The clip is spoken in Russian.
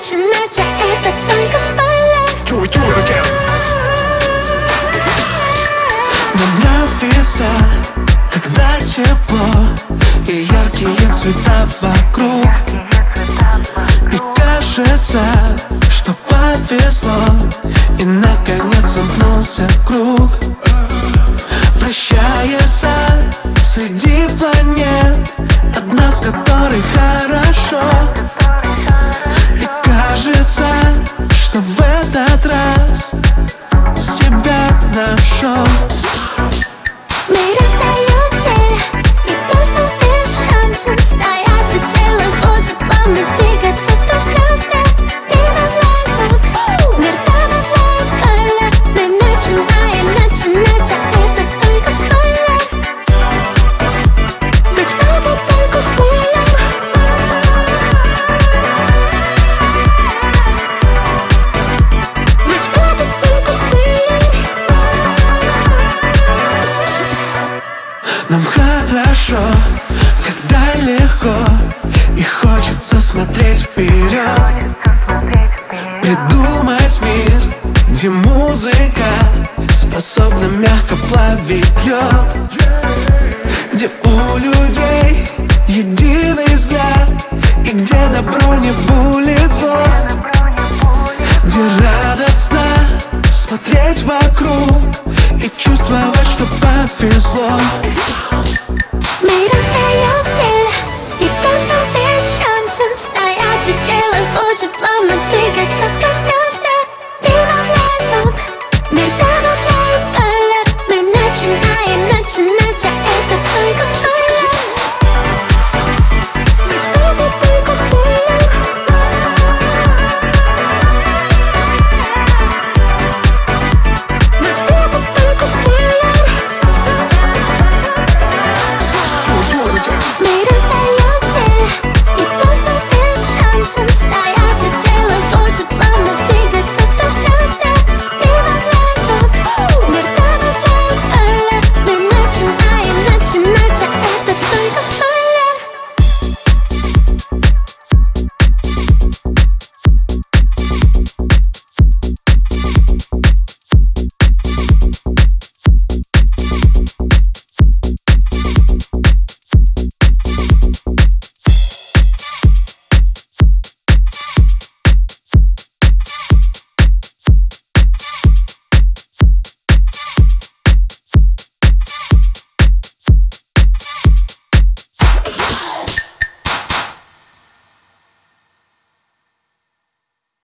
начинаться. Это только спойлер. Do it, do it again. Мне нравится, когда тепло И яркие цвета вокруг. И кажется, что повезло. И наконец замкнулся которой хорошо хорошо, когда легко. И хочется смотреть вперед. Придумать мир, где музыка Способна мягко плавить лед. Где у людей единый взгляд. И где добро не будет зло. Где радостно смотреть вокруг. И чувствовать, что повезло